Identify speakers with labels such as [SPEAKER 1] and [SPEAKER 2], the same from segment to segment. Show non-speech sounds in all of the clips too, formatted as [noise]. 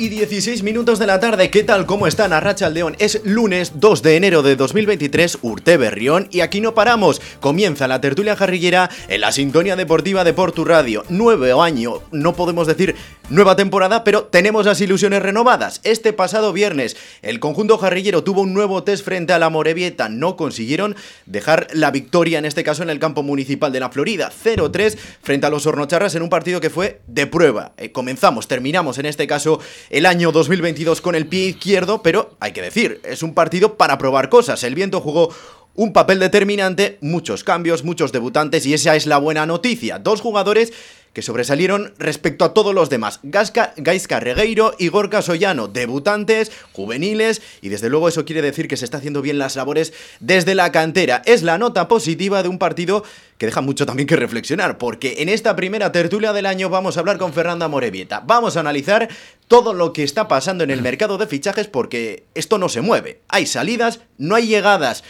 [SPEAKER 1] y 16 minutos de la tarde. ¿Qué tal? ¿Cómo están? Arracha León. Es lunes 2 de enero de 2023, Urte Berrión, y aquí no paramos. Comienza la tertulia jarrillera en la sintonía deportiva de Portu Radio. Nuevo año, no podemos decir nueva temporada, pero tenemos las ilusiones renovadas. Este pasado viernes, el conjunto jarrillero tuvo un nuevo test frente a la Morevieta. No consiguieron dejar la victoria, en este caso en el campo municipal de la Florida. 0-3 frente a los Hornocharras en un partido que fue de prueba. Eh, comenzamos, terminamos en este caso el año 2022 con el pie izquierdo, pero hay que decir, es un partido para probar cosas. El viento jugó un papel determinante, muchos cambios, muchos debutantes y esa es la buena noticia. Dos jugadores que sobresalieron respecto a todos los demás. Gasca, Gaisca Regueiro y Gorka Soyano, debutantes, juveniles, y desde luego eso quiere decir que se está haciendo bien las labores desde la cantera. Es la nota positiva de un partido que deja mucho también que reflexionar, porque en esta primera tertulia del año vamos a hablar con Fernanda Morevieta. Vamos a analizar todo lo que está pasando en el mercado de fichajes porque esto no se mueve. Hay salidas, no hay llegadas.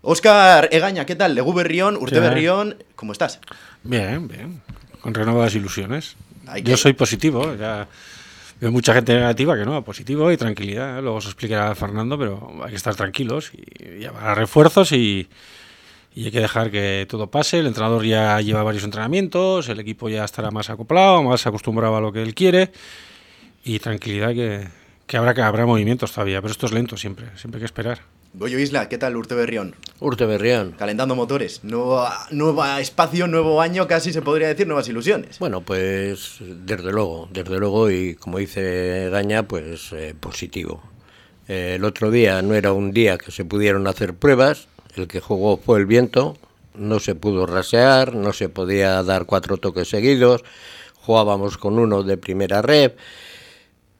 [SPEAKER 1] Oscar Egaña, ¿qué tal? Legu Berrión, Urte Berrión, ¿cómo estás?
[SPEAKER 2] Bien, bien con renovadas ilusiones. Yo soy positivo, ya veo mucha gente negativa que no, positivo y tranquilidad. Luego os explicará Fernando, pero hay que estar tranquilos y llevar refuerzos y, y hay que dejar que todo pase. El entrenador ya lleva varios entrenamientos, el equipo ya estará más acoplado, más acostumbrado a lo que él quiere y tranquilidad que, que habrá que habrá movimientos todavía, pero esto es lento siempre, siempre hay que esperar.
[SPEAKER 1] Goyo Isla, ¿qué tal Urte Berrión?
[SPEAKER 3] Urte Berrión.
[SPEAKER 1] Calentando motores. Nuevo, nuevo espacio, nuevo año, casi se podría decir, nuevas ilusiones.
[SPEAKER 3] Bueno, pues desde luego, desde luego, y como dice Daña, pues eh, positivo. Eh, el otro día no era un día que se pudieron hacer pruebas, el que jugó fue el viento, no se pudo rasear, no se podía dar cuatro toques seguidos, jugábamos con uno de primera red,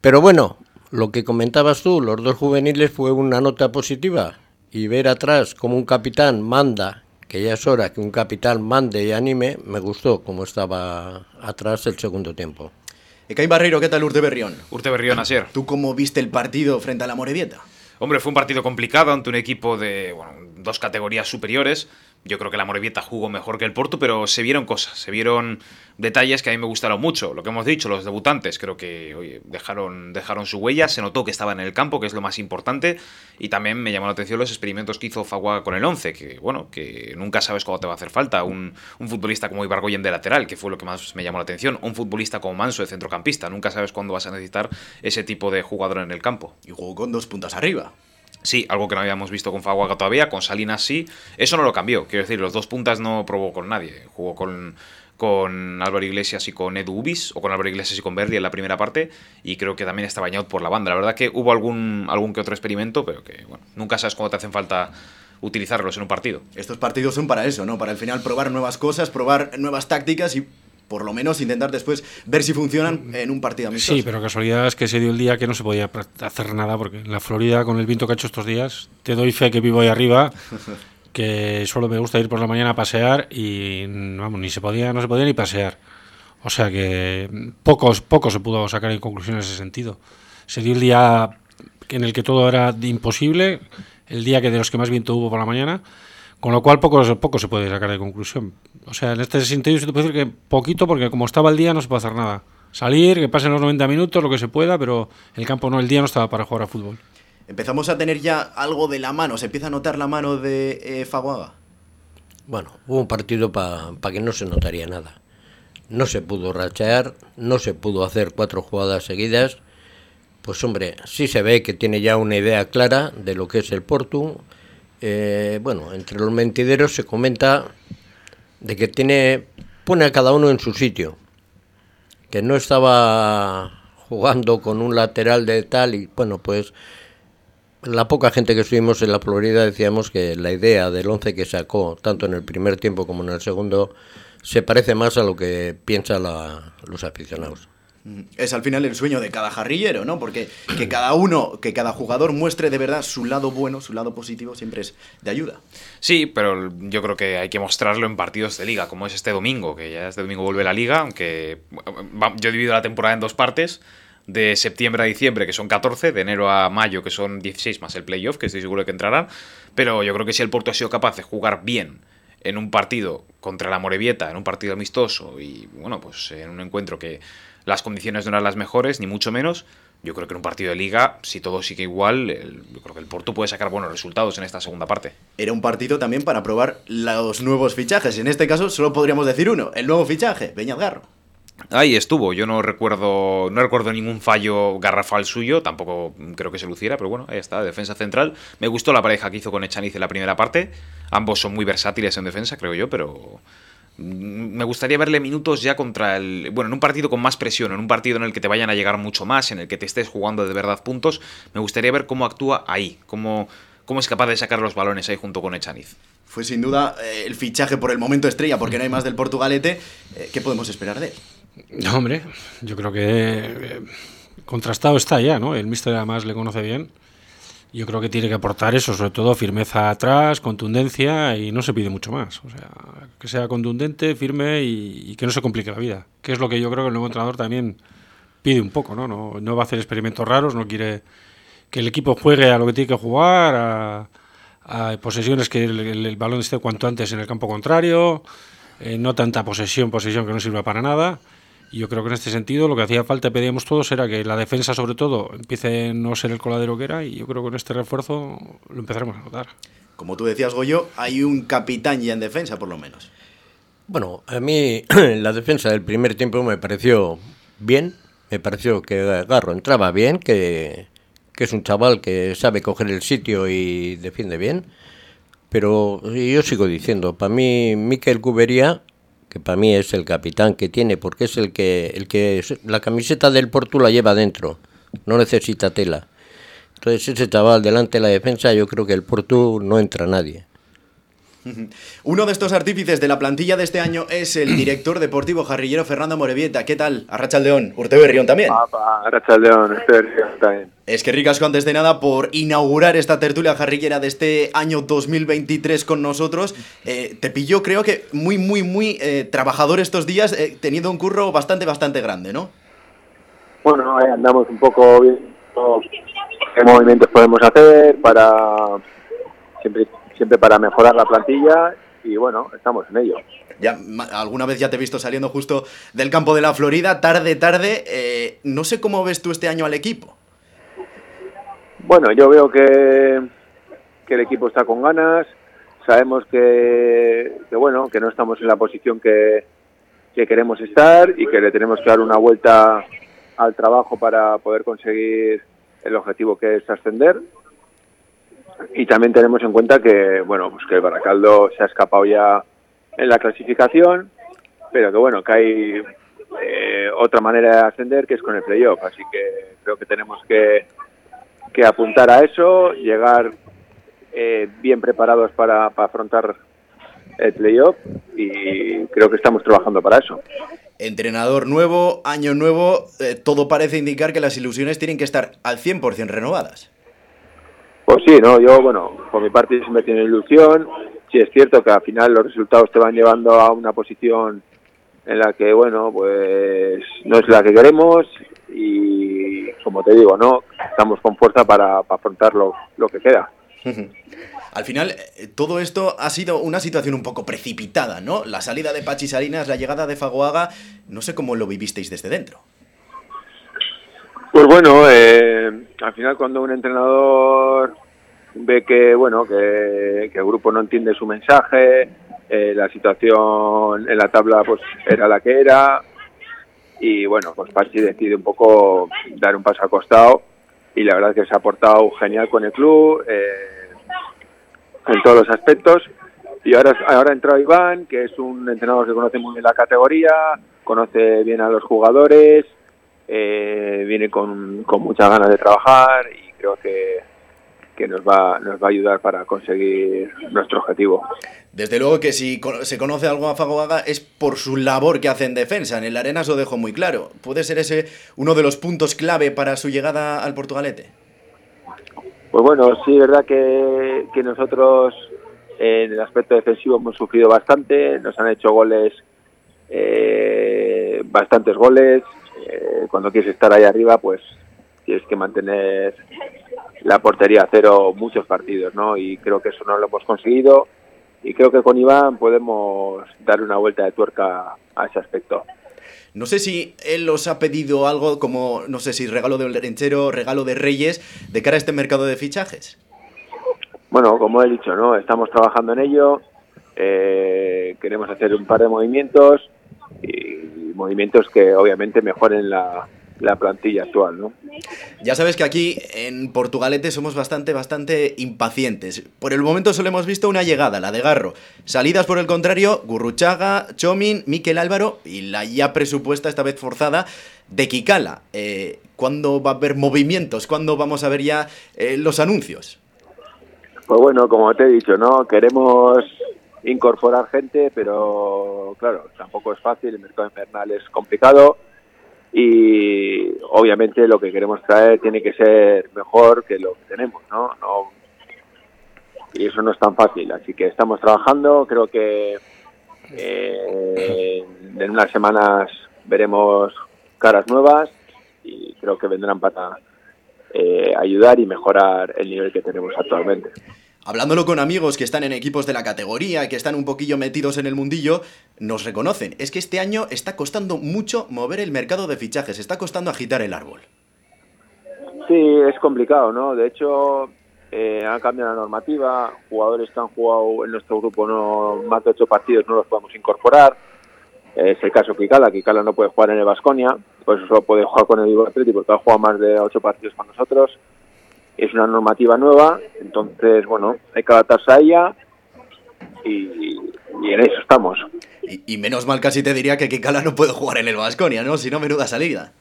[SPEAKER 3] pero bueno, lo que comentabas tú, los dos juveniles fue una nota positiva y ver atrás como un capitán manda, que ya es hora que un capitán mande y anime, me gustó como estaba atrás el segundo tiempo.
[SPEAKER 1] Ecay Barreiro, ¿qué tal Urte Berrión?
[SPEAKER 4] Urte Berrión, ayer.
[SPEAKER 1] ¿Tú cómo viste el partido frente a la Morevieta?
[SPEAKER 4] Hombre, fue un partido complicado ante un equipo de bueno, dos categorías superiores. Yo creo que la Morevieta jugó mejor que el Porto, pero se vieron cosas, se vieron detalles que a mí me gustaron mucho. Lo que hemos dicho, los debutantes, creo que dejaron, dejaron su huella, se notó que estaban en el campo, que es lo más importante, y también me llamó la atención los experimentos que hizo Faguaga con el 11, que bueno, que nunca sabes cuándo te va a hacer falta. Un, un futbolista como Ibargoyen de lateral, que fue lo que más me llamó la atención, un futbolista como Manso de centrocampista, nunca sabes cuándo vas a necesitar ese tipo de jugador en el campo.
[SPEAKER 1] Y jugó con dos puntas arriba.
[SPEAKER 4] Sí, algo que no habíamos visto con Faguaga todavía, con Salinas sí. Eso no lo cambió, quiero decir, los dos puntas no probó con nadie. Jugó con, con Álvaro Iglesias y con Edu Ubis, o con Álvaro Iglesias y con Berry en la primera parte, y creo que también está bañado por la banda. La verdad que hubo algún, algún que otro experimento, pero que bueno, nunca sabes cuándo te hacen falta utilizarlos en un partido.
[SPEAKER 1] Estos partidos son para eso, ¿no? Para al final probar nuevas cosas, probar nuevas tácticas y por lo menos intentar después ver si funcionan en un partido amistoso.
[SPEAKER 2] Sí, pero casualidad es que se dio el día que no se podía hacer nada, porque en la Florida, con el viento que ha hecho estos días, te doy fe que vivo ahí arriba, [laughs] que solo me gusta ir por la mañana a pasear y vamos, ni se podía, no se podía ni pasear. O sea que pocos, poco se pudo sacar en conclusión en ese sentido. Se dio el día en el que todo era imposible, el día que de los que más viento hubo por la mañana, con lo cual poco, poco se puede sacar de conclusión. O sea, en este sentido se te puede decir que poquito, porque como estaba el día no se puede hacer nada. Salir, que pasen los 90 minutos, lo que se pueda, pero el campo no, el día no estaba para jugar a fútbol.
[SPEAKER 1] Empezamos a tener ya algo de la mano, se empieza a notar la mano de eh, Faguaga.
[SPEAKER 3] Bueno, hubo un partido para que no se notaría nada. No se pudo rachear, no se pudo hacer cuatro jugadas seguidas. Pues hombre, sí se ve que tiene ya una idea clara de lo que es el Porto, eh, bueno, entre los mentideros se comenta de que tiene pone a cada uno en su sitio, que no estaba jugando con un lateral de tal y bueno, pues la poca gente que estuvimos en la Florida decíamos que la idea del once que sacó, tanto en el primer tiempo como en el segundo, se parece más a lo que piensan los aficionados.
[SPEAKER 1] Es al final el sueño de cada jarrillero, ¿no? Porque que cada uno, que cada jugador muestre de verdad su lado bueno, su lado positivo, siempre es de ayuda.
[SPEAKER 4] Sí, pero yo creo que hay que mostrarlo en partidos de liga, como es este domingo, que ya este domingo vuelve la liga, aunque yo divido la temporada en dos partes de septiembre a diciembre, que son 14, de enero a mayo, que son 16, más el playoff, que estoy seguro que entrarán. Pero yo creo que si el Porto ha sido capaz de jugar bien en un partido contra la Morevieta, en un partido amistoso y, bueno, pues en un encuentro que las condiciones no eran las mejores, ni mucho menos, yo creo que en un partido de liga, si todo sigue igual, yo creo que el Porto puede sacar buenos resultados en esta segunda parte.
[SPEAKER 1] Era un partido también para probar los nuevos fichajes. En este caso solo podríamos decir uno, el nuevo fichaje, Beñat Garro.
[SPEAKER 4] Ahí estuvo, yo no recuerdo no recuerdo ningún fallo garrafal suyo, tampoco creo que se luciera, pero bueno, ahí está, defensa central. Me gustó la pareja que hizo con Echaniz en la primera parte, ambos son muy versátiles en defensa, creo yo, pero me gustaría verle minutos ya contra el. Bueno, en un partido con más presión, en un partido en el que te vayan a llegar mucho más, en el que te estés jugando de verdad puntos. Me gustaría ver cómo actúa ahí, cómo, cómo es capaz de sacar los balones ahí junto con Echaniz.
[SPEAKER 1] Fue sin duda eh, el fichaje por el momento estrella, porque no hay más del Portugalete. Eh, ¿Qué podemos esperar de él?
[SPEAKER 2] No, hombre, yo creo que eh, contrastado está ya, ¿no? El mister además le conoce bien. Yo creo que tiene que aportar eso, sobre todo firmeza atrás, contundencia y no se pide mucho más. O sea, que sea contundente, firme y, que no se complique la vida. Que es lo que yo creo que el nuevo entrenador también pide un poco, ¿no? No, no va a hacer experimentos raros, no quiere que el equipo juegue a lo que tiene que jugar, a, posesiones que el, balón esté cuanto antes en el campo contrario, eh, no tanta posesión, posesión que no sirva para nada. Y yo creo que en este sentido lo que hacía falta, pedíamos todos, era que la defensa sobre todo empiece a no ser el coladero que era y yo creo que con este refuerzo lo empezaremos a notar.
[SPEAKER 1] Como tú decías, Goyo, hay un capitán ya en defensa por lo menos.
[SPEAKER 3] Bueno, a mí [clears throat] la defensa del primer tiempo me pareció bien, me pareció que Garro entraba bien, que, que es un chaval que sabe coger el sitio y defiende bien. Pero yo sigo diciendo, para mí Miquel Cubería que para mí es el capitán que tiene, porque es el que, el que la camiseta del Porto la lleva dentro, no necesita tela. Entonces ese chaval delante de la defensa, yo creo que el Porto no entra nadie. [laughs]
[SPEAKER 1] Uno de estos artífices de la plantilla de este año es el [clears throat] director deportivo jarrillero Fernando Morevieta. ¿Qué tal? Arrachaldeón, Urteberrión también.
[SPEAKER 5] Arrachaldeón, también.
[SPEAKER 1] Es que ricasco antes de nada por inaugurar esta tertulia jarrillera de este año 2023 con nosotros. Eh, te pilló creo que muy, muy, muy eh, trabajador estos días, eh, teniendo un curro bastante, bastante grande, ¿no?
[SPEAKER 5] Bueno, andamos un poco viendo qué movimientos podemos hacer para siempre siempre para mejorar la plantilla y bueno, estamos en ello.
[SPEAKER 1] Ya, alguna vez ya te he visto saliendo justo del campo de la Florida, tarde, tarde. Eh, no sé cómo ves tú este año al equipo.
[SPEAKER 5] Bueno, yo veo que, que el equipo está con ganas. Sabemos que, que, bueno, que no estamos en la posición que, que queremos estar y que le tenemos que dar una vuelta al trabajo para poder conseguir el objetivo que es ascender y también tenemos en cuenta que bueno pues que Baracaldo se ha escapado ya en la clasificación pero que bueno que hay eh, otra manera de ascender que es con el playoff. Así que creo que tenemos que, que apuntar a eso llegar eh, bien preparados para, afrontar el playoff y creo que estamos trabajando para eso.
[SPEAKER 1] Entrenador nuevo año nuevo eh, todo parece indicar que las ilusiones tienen que estar al 100% renovadas
[SPEAKER 5] pues sí, no, yo, bueno, por mi parte siempre tiene ilusión. Sí es cierto que al final los resultados te van llevando a una posición en la que, bueno, pues no es la que queremos y, como te digo, no, estamos con fuerza para, afrontar lo, que queda. [laughs]
[SPEAKER 1] Al final, eh, todo esto ha sido una situación un poco precipitada, ¿no? La salida de Pachi Salinas, la llegada de Fagoaga, no sé cómo lo vivisteis desde dentro.
[SPEAKER 5] Pues bueno, eh, al final cuando un entrenador ve que bueno que, el grupo no entiende su mensaje, eh, la situación en la tabla pues era la que era y bueno pues Pachi decide un poco dar un paso al costado y la verdad es que se ha portado genial con el club eh, en todos los aspectos y ahora ahora ha Iván que es un entrenador que conoce muy bien la categoría conoce bien a los jugadores eh, viene con, con muchas ganas de trabajar y creo que, que nos va, nos va a ayudar para conseguir nuestro objetivo.
[SPEAKER 1] Desde luego que si se conoce algo a Fagoaga es por su labor que hace en defensa. En el Arena lo dejo muy claro. ¿Puede ser ese uno de los puntos clave para su llegada al Portugalete?
[SPEAKER 5] Pues bueno, sí, es verdad que, que nosotros en el aspecto defensivo hemos sufrido bastante. Nos han hecho goles, eh, bastantes goles. Eh, cuando quieres estar ahí arriba, pues tienes que mantener la portería a cero muchos partidos, ¿no? Y creo que eso no lo hemos conseguido y creo que con Iván podemos dar una vuelta de tuerca a ese aspecto.
[SPEAKER 1] No sé si él os ha pedido algo como, no sé si regalo del ranchero, regalo de Reyes, de cara a este mercado de fichajes.
[SPEAKER 5] Bueno, como he dicho, ¿no? Estamos trabajando en ello. Eh, queremos hacer un par de movimientos movimientos que obviamente mejoren la, la plantilla actual, ¿no?
[SPEAKER 1] Ya sabes que aquí en Portugalete somos bastante, bastante impacientes. Por el momento solo hemos visto una llegada, la de Garro. Salidas por el contrario, Gurruchaga, Chomin, Miquel Álvaro y la ya presupuesta, esta vez forzada, de Kikala. Eh, ¿Cuándo va a haber movimientos? ¿Cuándo vamos a ver ya eh, los anuncios?
[SPEAKER 5] Pues bueno, como te he dicho, ¿no? Queremos incorporar gente, pero claro, tampoco es fácil, el mercado invernal es complicado y obviamente lo que queremos traer tiene que ser mejor que lo que tenemos, ¿no? no y eso no es tan fácil, así que estamos trabajando, creo que eh, en unas semanas veremos caras nuevas y creo que vendrán para eh, ayudar y mejorar el nivel que tenemos actualmente
[SPEAKER 1] hablándolo con amigos que están en equipos de la categoría, que están un poquillo metidos en el mundillo, nos reconocen. Es que este año está costando mucho mover el mercado de fichajes, está costando agitar el árbol.
[SPEAKER 5] Sí, es complicado, ¿no? De hecho, eh, ha cambiado la normativa, jugadores que han jugado en nuestro grupo no más de ocho partidos no los podemos incorporar. Es el caso Kikala, Kikala no puede jugar en el Vasconia, pues solo puede jugar con el Vivo Atleti porque ha jugado más de ocho partidos con nosotros es una normativa nueva, entonces, bueno, hay que adaptarse a ella y, en eso estamos.
[SPEAKER 1] Y, menos mal casi te diría que Kikala no puede jugar en el Vasconia, ¿no? Si no, menuda salida.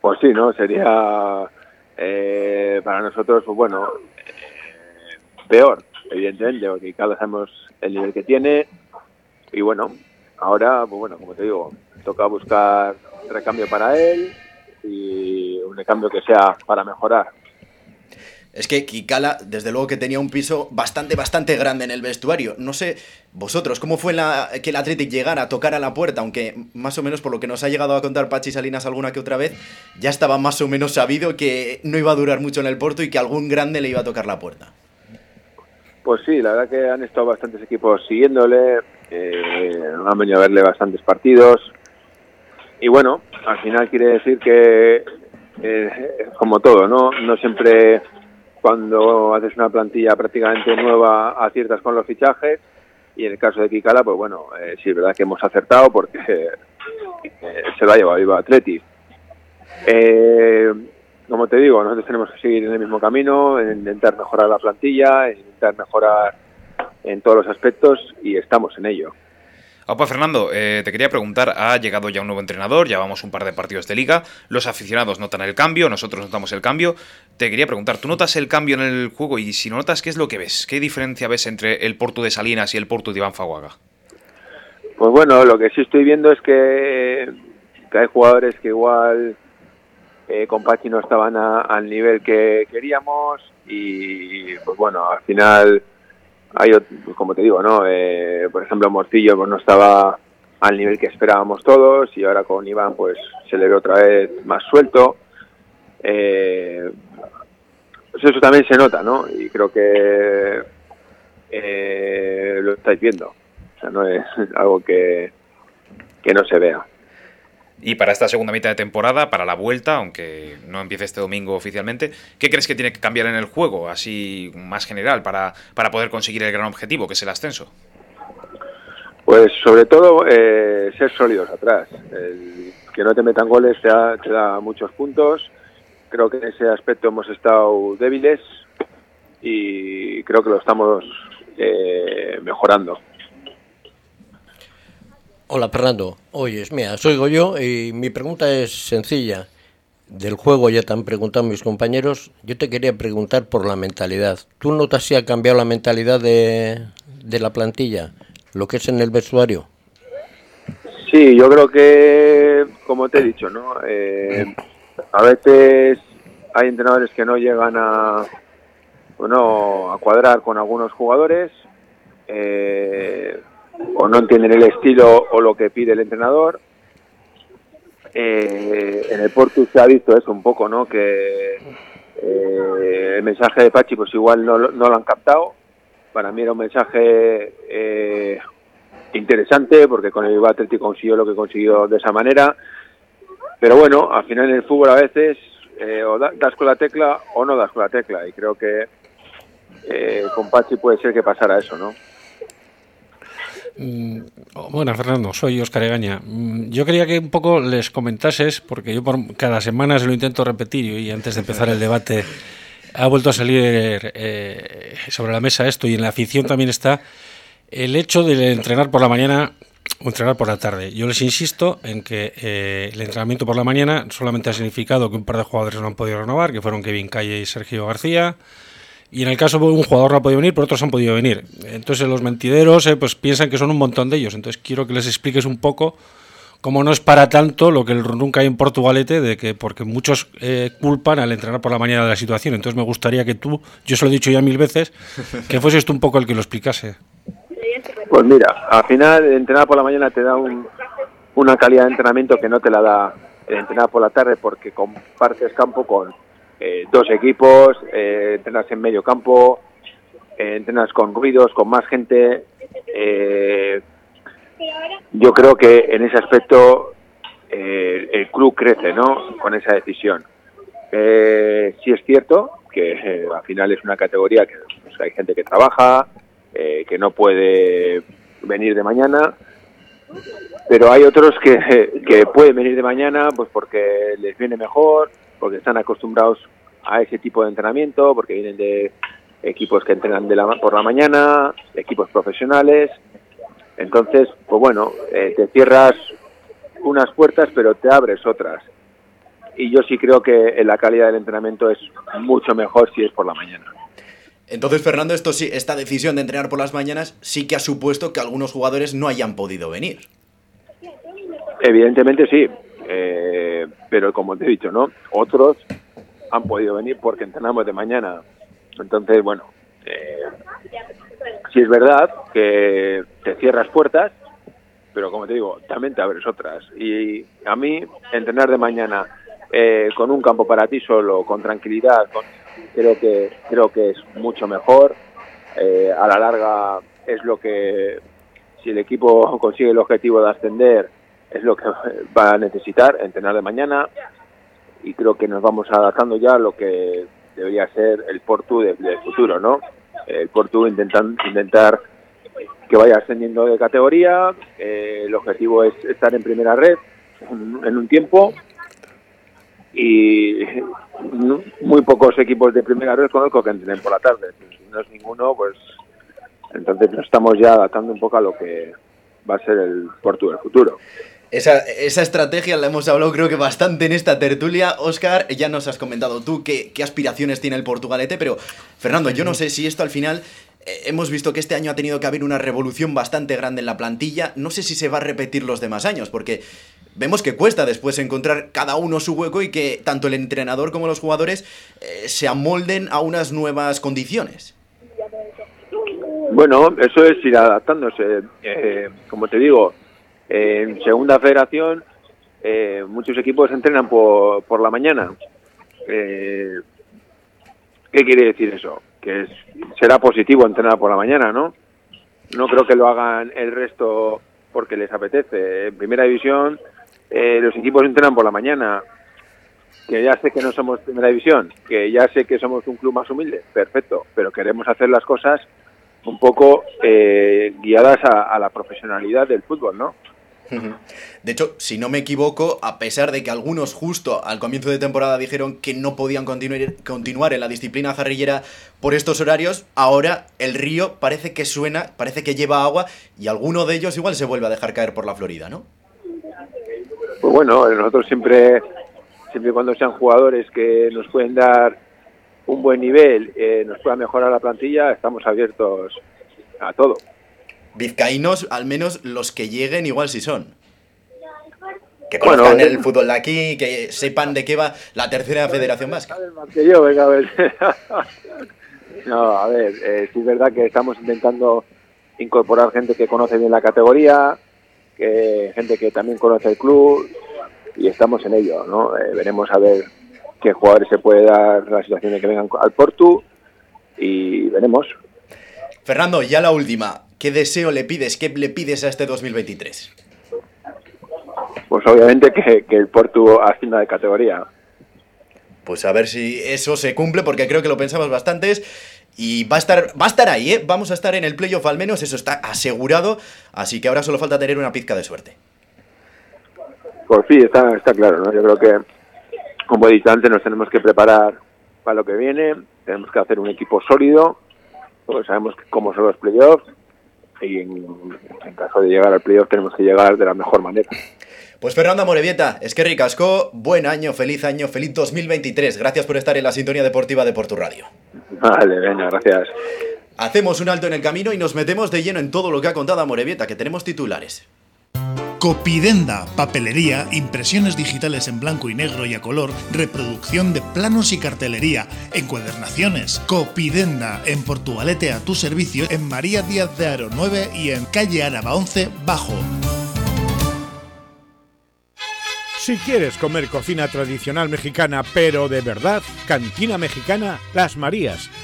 [SPEAKER 5] Pues sí, ¿no? Sería eh, para nosotros, pues bueno, eh, peor, evidentemente, porque Kikala sabemos el nivel que tiene y bueno, ahora, pues bueno, como te digo, toca buscar recambio para él y un recambio que sea para mejorar
[SPEAKER 1] es que Kikala, desde luego que tenía un piso bastante, bastante grande en el vestuario. No sé, vosotros, ¿cómo fue la, que el Athletic llegara a tocar a la puerta? Aunque más o menos por lo que nos ha llegado a contar Pachi Salinas alguna que otra vez, ya estaba más o menos sabido que no iba a durar mucho en el Porto y que algún grande le iba a tocar la puerta.
[SPEAKER 5] Pues sí, la verdad que han estado bastantes equipos siguiéndole, han venido a verle bastantes partidos. Y bueno, al final quiere decir que, eh, como todo, ¿no? No siempre cuando haces una plantilla prácticamente nueva aciertas con los fichajes y en el caso de Kikala, pues bueno, eh, sí es verdad que hemos acertado porque eh, se lo ha llevado Viva Atleti. Eh, como te digo, nosotros tenemos que seguir en el mismo camino, en intentar mejorar la plantilla, en intentar mejorar en todos los aspectos y estamos en ello.
[SPEAKER 4] Opa, Fernando, eh, te quería preguntar, ha llegado ya un nuevo entrenador, ya vamos un par de partidos de liga, los aficionados notan el cambio, nosotros notamos el cambio. Te quería preguntar, ¿tú notas el cambio en el juego y si no notas, qué es lo que ves? ¿Qué diferencia ves entre el Porto de Salinas y el Porto de Iván Faguaga?
[SPEAKER 5] Pues bueno, lo que sí estoy viendo es que, hay jugadores que igual eh, con Pachi no estaban al nivel que queríamos y pues bueno, al final hay, como te digo, ¿no? Eh, por ejemplo, Morcillo pues, no estaba al nivel que esperábamos todos y ahora con Iván pues se le ve otra vez más suelto. Eh, pues eso también se nota, ¿no? Y creo que eh, lo estáis viendo. O sea, no es [laughs] algo que, que no se vea.
[SPEAKER 4] Y para esta segunda mitad de temporada, para la vuelta, aunque no empiece este domingo oficialmente, ¿qué crees que tiene que cambiar en el juego, así más general, para, para poder conseguir el gran objetivo, que es el ascenso?
[SPEAKER 5] Pues sobre todo eh, ser sólidos atrás. que no te metan goles te da, muchos puntos. Creo que en ese aspecto hemos estado débiles y creo que lo estamos eh, mejorando.
[SPEAKER 3] Hola Fernando, oyes, mira, soy yo y mi pregunta es sencilla. Del juego ya te han preguntado mis compañeros, yo te quería preguntar por la mentalidad. ¿Tú notas si ha cambiado la mentalidad de, la plantilla, lo que es en el vestuario?
[SPEAKER 5] Sí, yo creo que, como te he dicho, ¿no? Eh, a veces hay entrenadores que no llegan a, bueno, a cuadrar con algunos jugadores. Eh, o no entienden el estilo o lo que pide el entrenador. Eh, en el Porto se ha visto eso un poco, ¿no? Que eh, el mensaje de Pachi pues igual no, no, lo han captado. Para mí era un mensaje eh, interesante porque con el Bilbao Atlético consiguió lo que consiguió de esa manera. Pero bueno, al final en el fútbol a veces eh, o das con la tecla o no das con la tecla y creo que eh, con Pachi puede ser que pasara eso, ¿no?
[SPEAKER 2] Mm, bueno, Fernando, soy Oscar Egaña. Mm, yo quería que un poco les comentases, porque yo por cada semana se lo intento repetir y antes de empezar el debate ha vuelto a salir eh, sobre la mesa esto y en la afición también está el hecho de entrenar por la mañana o entrenar por la tarde. Yo les insisto en que eh, el entrenamiento por la mañana solamente ha significado que un par de jugadores no han podido renovar, que fueron Kevin Calle y Sergio García. Y en el caso de un jugador no ha podido venir, pero otros han podido venir. Entonces los mentideros eh, pues piensan que son un montón de ellos. Entonces quiero que les expliques un poco cómo no es para tanto lo que nunca hay en Portugalete, de que porque muchos eh, culpan al entrenar por la mañana de la situación. Entonces me gustaría que tú, yo se lo he dicho ya mil veces, que fueses tú un poco el que lo explicase.
[SPEAKER 5] Pues mira, al final entrenar por la mañana te da una calidad de entrenamiento que no te la da el entrenar por la tarde porque compartes campo con eh, dos equipos, eh, entrenas en medio campo, eh, entrenas con ruidos, con más gente. yo creo que en ese aspecto el club crece, ¿no? Con esa decisión. sí es cierto que al final es una categoría que pues, hay gente que trabaja, que no puede venir de mañana, pero hay otros que, que pueden venir de mañana pues porque les viene mejor, porque están acostumbrados a ese tipo de entrenamiento, porque vienen de equipos que entrenan de la, por la mañana, equipos profesionales. Entonces, pues bueno, eh, te cierras unas puertas, pero te abres otras. Y yo sí creo que la calidad del entrenamiento es mucho mejor si es por la mañana.
[SPEAKER 1] Entonces, Fernando, esto sí, esta decisión de entrenar por las mañanas sí que ha supuesto que algunos jugadores no hayan podido venir.
[SPEAKER 5] Evidentemente sí, eh, pero como te he dicho, ¿no? Otros han podido venir porque entrenamos de mañana. Entonces, bueno, eh, sí es verdad que te cierras puertas, pero como te digo, también te abres otras. Y a mí, entrenar de mañana eh, con un campo para ti solo, con tranquilidad, creo que creo que es mucho mejor. Eh, a la larga es lo que, si el equipo [laughs] consigue el objetivo de ascender, es lo que va a necesitar, entrenar de mañana y creo que nos vamos adaptando ya a lo que debería ser el Portu del, futuro, ¿no? El Portu intentan, intentar que vaya ascendiendo de categoría, eh, el objetivo es estar en primera red en un tiempo y muy pocos equipos de primera red conozco que entrenen por la tarde, si no es ninguno, pues entonces nos estamos ya adaptando un poco a lo que va a ser el Portu del futuro.
[SPEAKER 1] Esa, esa, estrategia la hemos hablado creo que bastante en esta tertulia. Oscar, ya nos has comentado tú qué, qué aspiraciones tiene el Portugalete, pero Fernando, yo no sé si esto al final eh, hemos visto que este año ha tenido que haber una revolución bastante grande en la plantilla. No sé si se va a repetir los demás años, porque vemos que cuesta después encontrar cada uno su hueco y que tanto el entrenador como los jugadores eh, se amolden a unas nuevas condiciones.
[SPEAKER 5] Bueno, eso es ir adaptándose. Eh, como te digo, en segunda federación, eh, muchos equipos entrenan por, por la mañana. Eh, ¿Qué quiere decir eso? Que será positivo entrenar por la mañana, ¿no? No creo que lo hagan el resto porque les apetece. En primera división, eh, los equipos entrenan por la mañana. Que ya sé que no somos primera división, que ya sé que somos un club más humilde, perfecto, pero queremos hacer las cosas un poco guiadas a la profesionalidad del fútbol, ¿no?
[SPEAKER 1] De hecho, si no me equivoco, a pesar de que algunos justo al comienzo de temporada dijeron que no podían continuar, continuar en la disciplina jarrillera por estos horarios, ahora el río parece que suena, parece que lleva agua y alguno de ellos igual se vuelve a dejar caer por la Florida, ¿no?
[SPEAKER 5] Pues bueno, nosotros siempre, siempre cuando sean jugadores que nos pueden dar un buen nivel, eh, nos pueda mejorar la plantilla, estamos abiertos a todo.
[SPEAKER 1] Vizcaínos, al menos los que lleguen, igual si son. Que conozcan el fútbol de aquí, que sepan de qué va la tercera federación vasca.
[SPEAKER 5] yo, venga, a ver. [laughs] no, a ver, eh, sí es verdad que estamos intentando incorporar gente que conoce bien la categoría, que gente que también conoce el club, y estamos en ello, ¿no? Eh, veremos a ver qué jugadores se puede dar la situación de que vengan al Portu, y veremos.
[SPEAKER 1] Fernando, ya la última ¿Qué deseo le pides? ¿Qué le pides a este 2023?
[SPEAKER 5] Pues obviamente que, que el Porto ascienda de categoría.
[SPEAKER 1] Pues a ver si eso se cumple, porque creo que lo pensamos bastantes. Y va a estar, va a estar ahí, ¿eh? Vamos a estar en el playoff al menos, eso está asegurado. Así que ahora solo falta tener una pizca de suerte.
[SPEAKER 5] Pues sí, está, está claro, ¿no? Yo creo que, como he dicho antes, nos tenemos que preparar para lo que viene. Tenemos que hacer un equipo sólido, porque sabemos cómo son los playoffs. Y en, en caso de llegar al playoff, tenemos que llegar de la mejor manera.
[SPEAKER 1] Pues Fernando Morevieta, es que ricasco, buen año, feliz año, feliz 2023. Gracias por estar en la sintonía deportiva de Portu Radio.
[SPEAKER 5] Vale, venga, gracias.
[SPEAKER 1] Hacemos un alto en el camino y nos metemos de lleno en todo lo que ha contado Morevieta, que tenemos titulares.
[SPEAKER 6] Copidenda, papelería, impresiones digitales en blanco y negro y a color, reproducción de planos y cartelería, encuadernaciones. Copidenda, en Portugalete a tu servicio, en María Díaz de Aro 9 y en calle Araba 11 Bajo.
[SPEAKER 7] Si quieres comer cocina tradicional mexicana, pero de verdad, Cantina Mexicana Las Marías,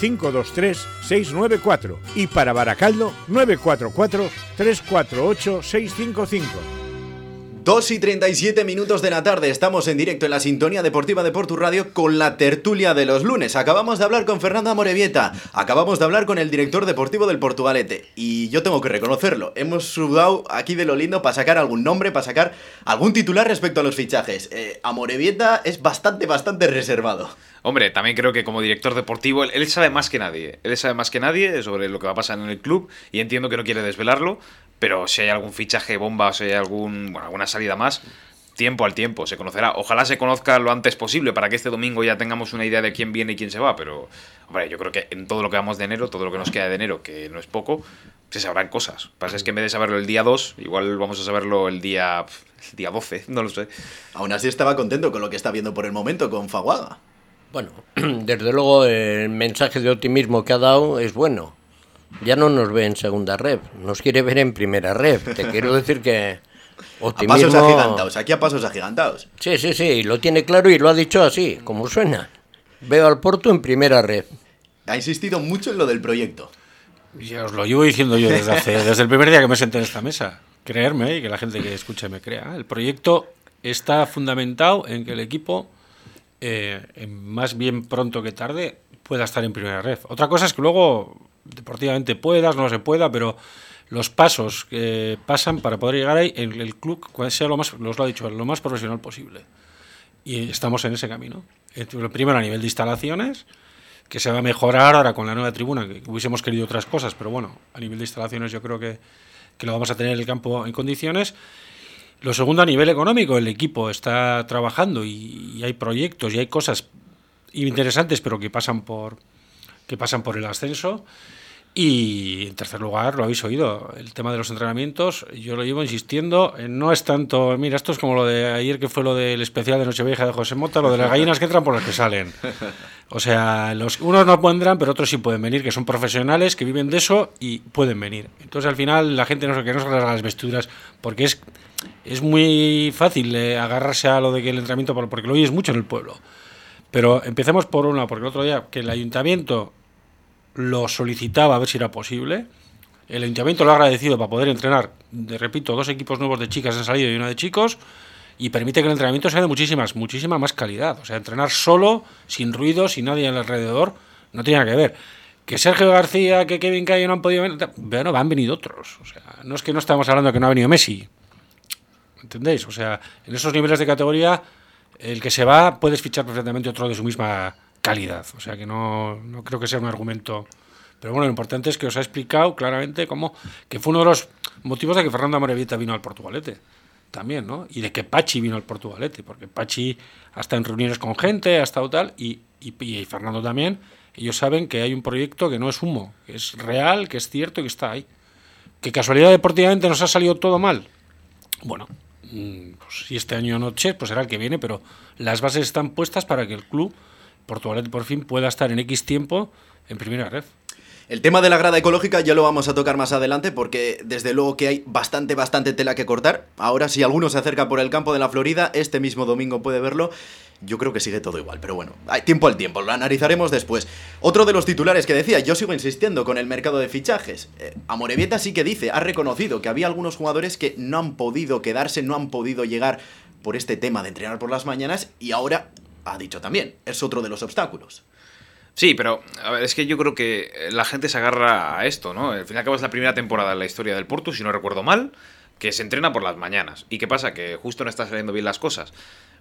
[SPEAKER 7] 523 694 y para Baracaldo 944 348 655.
[SPEAKER 1] 2 y 37 minutos de la tarde, estamos en directo en la sintonía deportiva de Portu Radio con la tertulia de los lunes. Acabamos de hablar con Fernando Amorevieta, acabamos de hablar con el director deportivo del Portugalete y yo tengo que reconocerlo, hemos sudado aquí de lo lindo para sacar algún nombre, para sacar algún titular respecto a los fichajes. Eh, Amorevieta es bastante, bastante reservado.
[SPEAKER 4] Hombre, también creo que como director deportivo, él, sabe más que nadie. Él sabe más que nadie sobre lo que va a pasar en el club y entiendo que no quiere desvelarlo, pero si hay algún fichaje bomba o si hay algún, alguna salida más, tiempo al tiempo, se conocerá. Ojalá se conozca lo antes posible para que este domingo ya tengamos una idea de quién viene y quién se va, pero, hombre, yo creo que en todo lo que vamos de enero, todo lo que nos queda de enero, que no es poco, se sabrán cosas. Lo pasa es que en vez de saberlo el día 2, igual vamos a saberlo el día, el día 12, [laughs] no lo sé.
[SPEAKER 1] Aún así estaba contento con lo que está viendo por el momento con Faguaga.
[SPEAKER 3] Bueno, [clears throat] desde luego el mensaje de optimismo que ha dado es bueno. Ya no nos ve en segunda red, nos quiere ver en primera red. Te [laughs] quiero decir que optimismo...
[SPEAKER 1] A pasos agigantados, aquí a pasos agigantados.
[SPEAKER 3] Sí, sí, sí, lo tiene claro y lo ha dicho así, como suena. Veo al Porto en primera red.
[SPEAKER 1] Ha insistido mucho en lo del proyecto.
[SPEAKER 2] Ya os lo llevo diciendo yo desde, hace, [laughs] desde el primer día que me senté en esta mesa. Creerme y que la gente que escuche me crea. El proyecto está fundamentado en que el equipo eh, más bien pronto que tarde pueda estar en primera red. Otra cosa es que luego deportivamente puedas, no se pueda, pero los pasos que pasan para poder llegar ahí, el, el club sea lo más, lo ha dicho, lo más profesional posible. Y estamos en ese camino. Primero a nivel de instalaciones, que se va a mejorar ahora con la nueva tribuna, que hubiésemos querido otras cosas, pero bueno, a nivel de instalaciones yo creo que, que lo vamos a tener el campo en condiciones. Lo segundo, a nivel económico, el equipo está trabajando y, hay proyectos y hay cosas interesantes, pero que pasan por que pasan por el ascenso. Y en tercer lugar, lo habéis oído, el tema de los entrenamientos, yo lo llevo insistiendo, no es tanto, mira, esto es como lo de ayer que fue lo del especial de Nochevieja de José Mota, lo de las gallinas que entran por las que salen. O sea, los, unos no pueden pero otros sí pueden venir, que son profesionales, que viven de eso y pueden venir. Entonces al final la gente no se que no las vestiduras, porque es, es muy fácil eh, agarrarse a lo de que el entrenamiento, porque lo oyes mucho en el pueblo. Pero empecemos por una, porque el otro día que el ayuntamiento lo solicitaba a ver si era posible. El ayuntamiento lo ha agradecido para poder entrenar, de, repito, dos equipos nuevos de chicas han salido y uno de chicos, y permite que el entrenamiento sea de muchísimas, muchísima más calidad. O sea, entrenar solo, sin ruido, sin nadie alrededor, no tiene nada que ver. Que Sergio García, que Kevin Cayo no han podido venir, bueno, han venido otros. O sea, no es que no estamos hablando de que no ha venido Messi. ¿Entendéis? O sea, en esos niveles de categoría, el que se va, puedes fichar perfectamente otro de su misma calidad. O sea que no, no, creo que sea un argumento. Pero bueno, lo importante es que os ha explicado claramente cómo que fue uno de los motivos de que Fernando Amorevieta vino al Portugalete. También, ¿no? Y de que Pachi vino al Portugalete, porque Pachi ha estado en reuniones con gente, ha estado tal, y, y, y Fernando también. Ellos saben que hay un proyecto que no es humo, que es real, que es cierto y que está ahí. Que casualidad deportivamente nos ha salido todo mal. Bueno, pues, si este año no Che, pues será el que viene, pero las bases están puestas para que el club Portugalete por fin pueda estar en X tiempo en primera red.
[SPEAKER 1] El tema de la grada ecológica ya lo vamos a tocar más adelante porque desde luego que hay bastante, bastante tela que cortar. Ahora si alguno se acerca por el campo de la Florida, este mismo domingo puede verlo. Yo creo que sigue todo igual, pero bueno, hay tiempo al tiempo, lo analizaremos después. Otro de los titulares que decía, yo sigo insistiendo con el mercado de fichajes. Eh, Amorebieta sí que dice, ha reconocido que había algunos jugadores que no han podido quedarse, no han podido llegar por este tema de entrenar por las mañanas y ahora ha dicho también, es otro de los obstáculos.
[SPEAKER 4] Sí, pero a ver, es que yo creo que la gente se agarra a esto, ¿no? Al fin y al cabo es la primera temporada en la historia del Porto, si no recuerdo mal, que se entrena por las mañanas. ¿Y qué pasa? Que justo no están saliendo bien las cosas.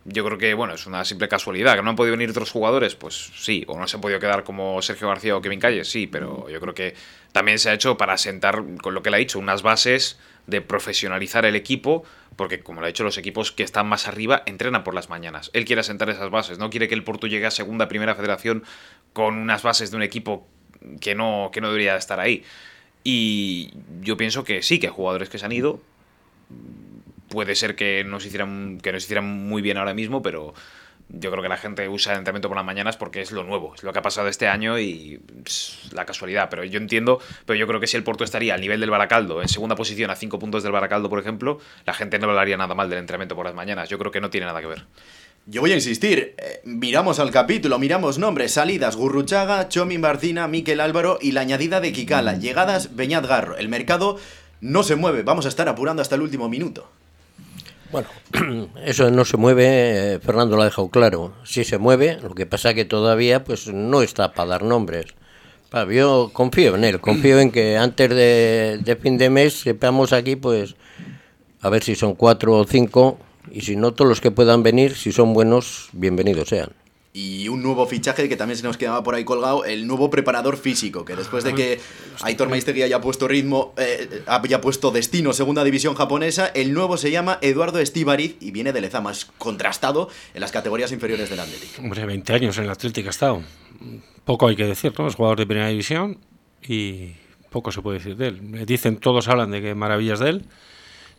[SPEAKER 4] Yo creo que, bueno, es una simple casualidad. ¿Que no han podido venir otros jugadores? Pues sí. ¿O no se han podido quedar como Sergio García o Kevin Calles? Sí, pero yo creo que también se ha hecho para sentar, con lo que le ha dicho, unas bases de profesionalizar el equipo, porque como lo ha dicho, los equipos que están más arriba entrenan por las mañanas. Él quiere asentar esas bases, no quiere que el Porto llegue a segunda, primera federación con unas bases de un equipo que no, que no debería estar ahí. Y yo pienso que sí, que hay jugadores que se han ido. Puede ser que no se hicieran, que hicieran muy bien ahora mismo, pero yo creo que la gente usa el entrenamiento por las mañanas porque es lo nuevo, es lo que ha pasado este año y la casualidad. Pero yo entiendo, pero yo creo que si el Porto estaría al nivel del Baracaldo, en segunda posición a cinco puntos del Baracaldo, por ejemplo, la gente no hablaría nada mal del entrenamiento por las mañanas. Yo creo que no tiene nada que ver.
[SPEAKER 1] Yo voy a insistir, eh, miramos al capítulo, miramos nombres, salidas, Gurruchaga, Chomin Barcina, Miquel Álvaro y la añadida de Kikala, llegadas, Beñat Garro. El mercado no se mueve, vamos a estar apurando hasta el último minuto.
[SPEAKER 3] Bueno, [clears throat] eso no se mueve, eh, Fernando lo ha dejado claro. Sí se mueve, lo que pasa que todavía pues no está para dar nombres. Yo confío en él, confío en que antes de, de fin de mes sepamos aquí pues a ver si son cuatro o cinco y si no todos los que puedan venir, si son buenos, bienvenidos sean.
[SPEAKER 1] Y un nuevo fichaje que también se nos quedaba por ahí colgado, el nuevo preparador físico, que después de que Aitor Maistegui haya puesto ritmo, eh, haya puesto destino segunda división japonesa, el nuevo se llama Eduardo Estíbariz y viene del Lezama, es contrastado en las categorías inferiores del Atlético.
[SPEAKER 2] Hombre, 20 años en el Atlético ha estado. Poco hay que decir, ¿no? Es jugador de primera división y poco se puede decir de él. Dicen, todos hablan de que maravillas de él.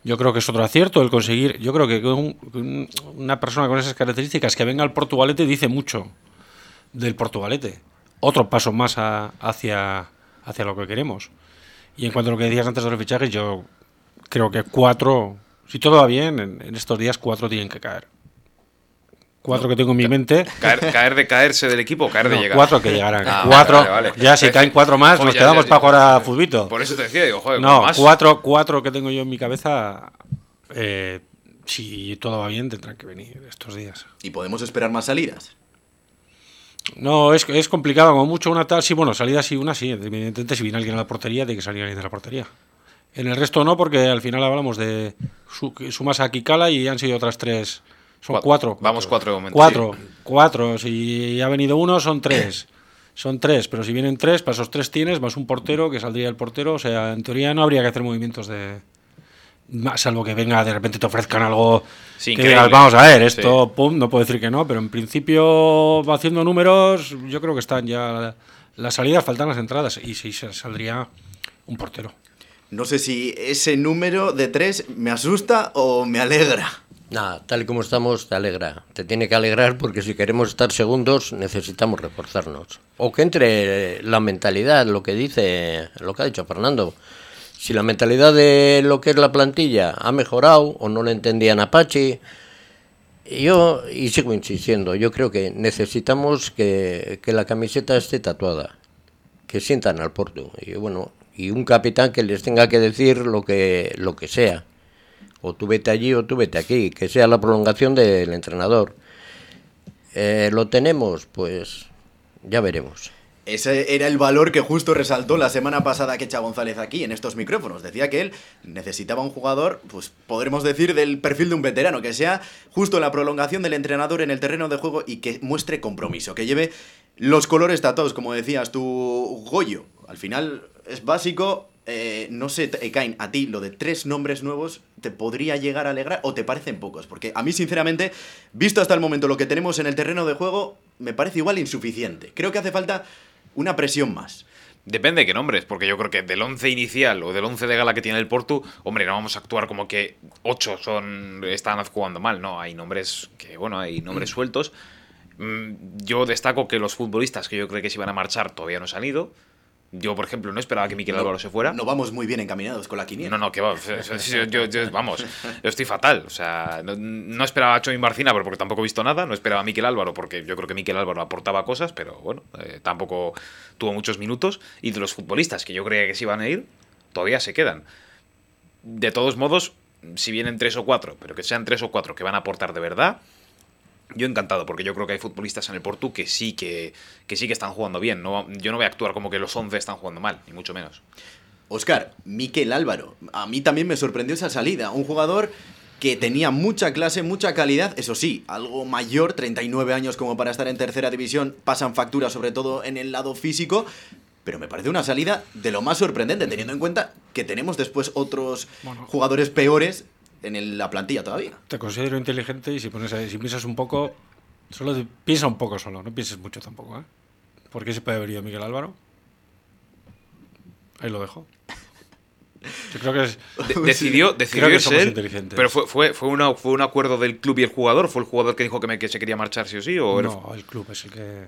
[SPEAKER 2] Yo creo que es otro acierto el conseguir. Yo creo que un- un- una persona con esas características que venga al Portugalete dice mucho del Portugalete. Otro paso más a- hacia, hacia lo que queremos. Y en cuanto a lo que decías antes de los fichajes, yo creo que cuatro, si todo va bien, en, en estos días cuatro tienen que caer. Cuatro que tengo en mi mente.
[SPEAKER 4] Caer, caer de caerse del equipo o caer de
[SPEAKER 2] No,
[SPEAKER 4] llegar.
[SPEAKER 2] cuatro que llegarán.
[SPEAKER 4] Ah,
[SPEAKER 2] cuatro.
[SPEAKER 4] vale, vale, vale.
[SPEAKER 2] Ya si caen cuatro más,
[SPEAKER 4] Joder,
[SPEAKER 2] nos
[SPEAKER 4] ya,
[SPEAKER 2] quedamos
[SPEAKER 4] ya,
[SPEAKER 2] para jugar a futbito.
[SPEAKER 4] Por eso te decía, digo, joder,
[SPEAKER 2] No,
[SPEAKER 4] más.
[SPEAKER 2] cuatro, cuatro que tengo yo en mi cabeza. eh, si todo va bien, tendrán que venir estos días.
[SPEAKER 1] Y podemos esperar más salidas.
[SPEAKER 2] No, es, es complicado, como mucho una tal. Sí, bueno, salida sí, una sí. Evidentemente, si viene alguien a la portería, tiene que salir alguien de la portería. En el resto no, porque al final hablamos de. Su, sumas a Kikala y han sido otras tres. Son
[SPEAKER 4] Cua-
[SPEAKER 2] cuatro.
[SPEAKER 4] vamos cuatro de momento,
[SPEAKER 2] Cuatro, cuatro. Si ha venido uno, son tres. [coughs] Son tres, pero si vienen tres, para esos tres tienes, más un portero, que saldría el portero. O sea, en teoría no habría que hacer movimientos de. Salvo que venga, de repente te ofrezcan algo.
[SPEAKER 4] Sí,
[SPEAKER 2] que digas, vamos a ver, esto, pum, no puedo decir que no, pero en principio, va haciendo números, yo creo que están ya. Las salidas faltan las entradas y sí saldría un portero.
[SPEAKER 1] No sé si ese número de tres me asusta o me alegra.
[SPEAKER 3] Nada, tal y como estamos, te alegra. Te tiene que alegrar porque si queremos estar segundos necesitamos reforzarnos. O que entre la mentalidad, lo que dice, lo que ha dicho Fernando. Si la mentalidad de lo que es la plantilla ha mejorado o no le entendían a Pachi, yo, y sigo insistiendo, yo creo que necesitamos que, que la camiseta esté tatuada, que sientan al Porto. Y bueno, y un capitán que les tenga que decir lo que, lo que sea o tú vete allí o tú vete aquí, que sea la prolongación del entrenador. Eh, ¿Lo tenemos? Pues ya veremos.
[SPEAKER 1] Ese era el valor que justo resaltó la semana pasada que echa González aquí en estos micrófonos. Decía que él necesitaba un jugador, pues podremos decir del perfil de un veterano, que sea justo la prolongación del entrenador en el terreno de juego y que muestre compromiso, que lleve los colores tatuados, como decías tú, Goyo. Al final es básico. Eh, no sé, Ekain, a ti lo de tres nombres nuevos te podría llegar a alegrar o te parecen pocos, porque a mí sinceramente, visto hasta el momento lo que tenemos en el terreno de juego, me parece igual insuficiente. Creo que hace falta una presión más.
[SPEAKER 4] Depende de qué nombres, porque yo creo que del 11 inicial o del 11 de gala que tiene el Portu, hombre, no vamos a actuar como que 8 son, están jugando mal, no, hay nombres que, bueno, hay nombres sueltos. Mm, Yo destaco que los futbolistas que yo creo que se iban a marchar todavía no han ido. Yo, por ejemplo, no esperaba que Miquel Álvaro se fuera.
[SPEAKER 1] No vamos muy bien encaminados con la quiniela.
[SPEAKER 4] No, no, que va. [laughs] Yo, yo- yo- vamos, yo estoy fatal. O sea, no, no esperaba a Choin Barcina, pero porque tampoco he visto nada. No esperaba a Miquel Álvaro, porque yo creo que Miquel Álvaro aportaba cosas, pero bueno, eh, tampoco tuvo muchos minutos. Y de los futbolistas que yo creía que se iban a ir, todavía se quedan. De todos modos, si vienen tres o cuatro, pero que sean tres o cuatro que van a aportar de verdad, yo encantado, porque yo creo que hay futbolistas en el Portu que sí que, que sí que están jugando bien. No, yo no voy a actuar como que los 11 están jugando mal, ni mucho menos.
[SPEAKER 1] Oscar, Miquel Álvaro. A mí también me sorprendió esa salida. Un jugador que tenía mucha clase, mucha calidad, eso sí, algo mayor, 39 años como para estar en tercera división, pasan factura sobre todo en el lado físico, pero me parece una salida de lo más sorprendente, teniendo en cuenta que tenemos después otros
[SPEAKER 2] Bueno.
[SPEAKER 1] jugadores peores en el- la plantilla todavía.
[SPEAKER 2] Te considero inteligente y si pones ahí- si piensas un poco, solo piensa un poco solo, no pienses mucho tampoco, ¿eh? ¿Por qué se puede haber ido Miguel Álvaro? Ahí lo dejo. [laughs] Yo creo que es.
[SPEAKER 4] De- decidió decidió
[SPEAKER 2] Creo que somos
[SPEAKER 4] él,
[SPEAKER 2] inteligentes.
[SPEAKER 4] pero fue, fue, fue, una- fue un acuerdo del club y el jugador. ¿Fue el jugador que dijo que, me- que se quería marchar sí o sí? O
[SPEAKER 2] No, el club es el que.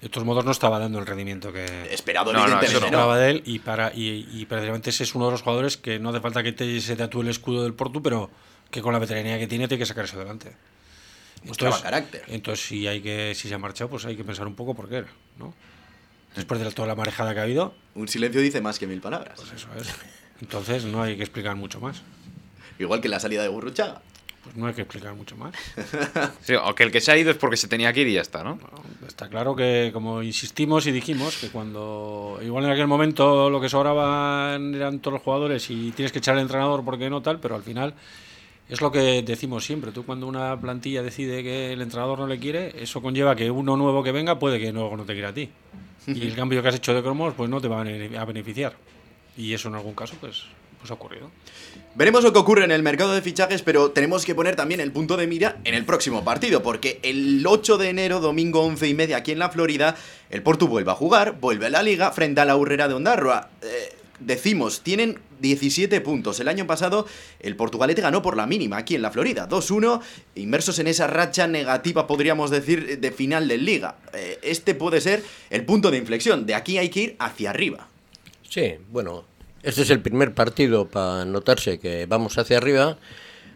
[SPEAKER 2] De todos modos, no estaba dando el rendimiento que
[SPEAKER 1] Esperado,
[SPEAKER 4] No,
[SPEAKER 1] evidentemente.
[SPEAKER 4] eso no.
[SPEAKER 1] ¿no?
[SPEAKER 2] esperaba de él y para y, y precisamente ese es uno de los jugadores que no hace falta que te, se tatúe el escudo del Portu, pero que con la veteranía que tiene tiene que sacarse adelante.
[SPEAKER 1] Mostraba carácter.
[SPEAKER 2] Entonces, si hay que si se ha marchado, pues hay que pensar un poco por qué, ¿no? Después de toda la marejada que ha habido,
[SPEAKER 1] Un silencio dice más que mil palabras.
[SPEAKER 2] pues eso es. Entonces, no hay que explicar mucho más.
[SPEAKER 1] Igual que la salida de Gurruchaga.
[SPEAKER 2] Pues no hay que explicar mucho más. [laughs]
[SPEAKER 4] Sí, aunque el que se ha ido es porque se tenía que ir y ya está, ¿no?
[SPEAKER 2] No, Está claro que, como insistimos y dijimos, que cuando igual en aquel momento lo que sobraban eran todos los jugadores y tienes que echar al entrenador porque no tal, pero al final es lo que decimos siempre. Tú cuando una plantilla decide que el entrenador no le quiere, eso conlleva que uno nuevo que venga puede que luego no te quiera a ti. Y el [laughs] cambio que has hecho de cromos pues no te va a beneficiar. Y eso en algún caso pues, pues ha ocurrido.
[SPEAKER 1] Veremos lo que ocurre en el mercado de fichajes, pero tenemos que poner también el punto de mira en el próximo partido, porque el 8 de enero, domingo 11 y media, aquí en la Florida, el Portu vuelve a jugar, vuelve a la liga frente a la Urrera de Ondarroa. Eh, decimos, tienen 17 puntos. El año pasado el Portugalete ganó por la mínima aquí en la Florida, 2-1, inmersos en esa racha negativa, podríamos decir, de final de liga. Eh, este puede ser el punto de inflexión, de aquí hay que ir hacia arriba.
[SPEAKER 3] Sí, bueno, este es el primer partido para notarse que vamos hacia arriba.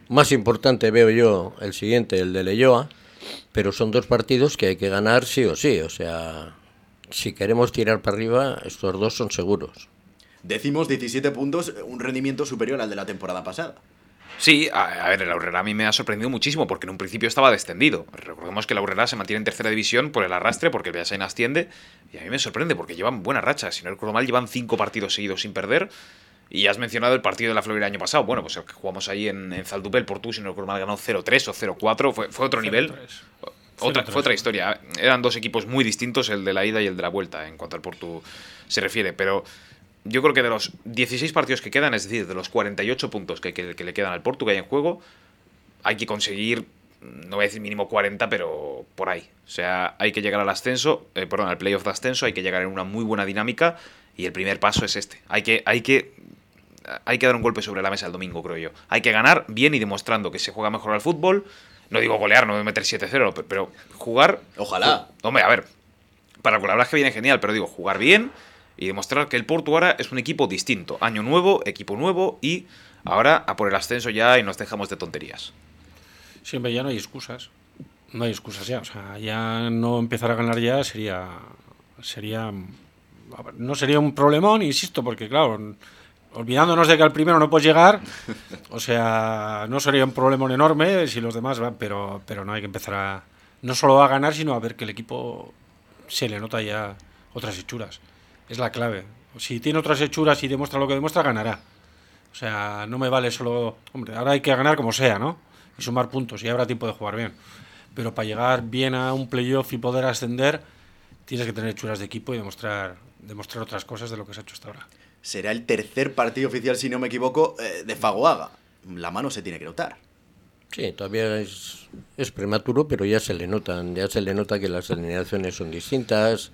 [SPEAKER 3] Más importante veo yo el siguiente, el de Leyoa, pero son dos partidos que hay que ganar sí o sí. O sea, si queremos tirar para arriba, estos dos son seguros.
[SPEAKER 1] Decimos 17 puntos, un rendimiento superior al de la temporada pasada.
[SPEAKER 4] Sí, a, a ver, el Aurrera a mí me ha sorprendido muchísimo porque en un principio estaba descendido. Recordemos que el Aurrera se mantiene en tercera división por el arrastre, porque el Beasain asciende. Y a mí me sorprende porque llevan buena racha. Si no recuerdo mal, llevan cinco partidos seguidos sin perder. Y has mencionado el partido de la Florida el año pasado. Bueno, pues el que jugamos ahí en, en Zaldupe, el Portu, si no recuerdo mal, ganó 0-3 o 0-4. Fue, fue otro nivel.
[SPEAKER 2] 0-3.
[SPEAKER 4] Otra,
[SPEAKER 2] 0-3.
[SPEAKER 4] fue otra historia. Eran dos equipos muy distintos, el de la ida y el de la vuelta, en cuanto al Portu se refiere. Pero yo creo que de los 16 partidos que quedan, es decir, de los 48 puntos que, que- que le quedan al Portu que hay en juego, hay que conseguir, no voy a decir mínimo 40, pero por ahí. O sea, hay que llegar al ascenso, eh, perdón, al playoff de ascenso, hay que llegar en una muy buena dinámica y el primer paso es este. Hay que, hay que, hay que dar un golpe sobre la mesa el domingo, creo yo. Hay que ganar bien y demostrando que se juega mejor al fútbol. No digo golear, no voy a meter 7-0, pe- pero jugar...
[SPEAKER 1] Ojalá.
[SPEAKER 4] Hombre, a ver, para la verdad es que viene genial, pero digo, jugar bien y demostrar que el Porto ahora es un equipo distinto. Año nuevo, equipo nuevo y ahora a por el ascenso ya y nos dejamos de tonterías.
[SPEAKER 2] Siempre ya no hay excusas. No hay excusas ya. O sea, ya no empezar a ganar ya sería. Sería. No sería un problemón, insisto, porque claro, olvidándonos de que al primero no puedes llegar, o sea, no sería un problemón enorme si los demás van, pero, pero no hay que empezar a. No solo a ganar, sino a ver que el equipo se le nota ya otras hechuras. Es la clave. Si tiene otras hechuras y demuestra lo que demuestra, ganará. O sea, no me vale solo. Hombre, ahora hay que ganar como sea, ¿no? Y sumar puntos y habrá tiempo de jugar bien. Pero para llegar bien a un playoff y poder ascender, tienes que tener churas de equipo y demostrar, demostrar otras cosas de lo que se ha hecho hasta ahora.
[SPEAKER 1] Será el tercer partido oficial, si no me equivoco, eh, de Fagoaga. La mano se tiene que notar.
[SPEAKER 3] Sí, todavía es, es prematuro, pero ya se le notan, ya se le nota que las alineaciones son distintas,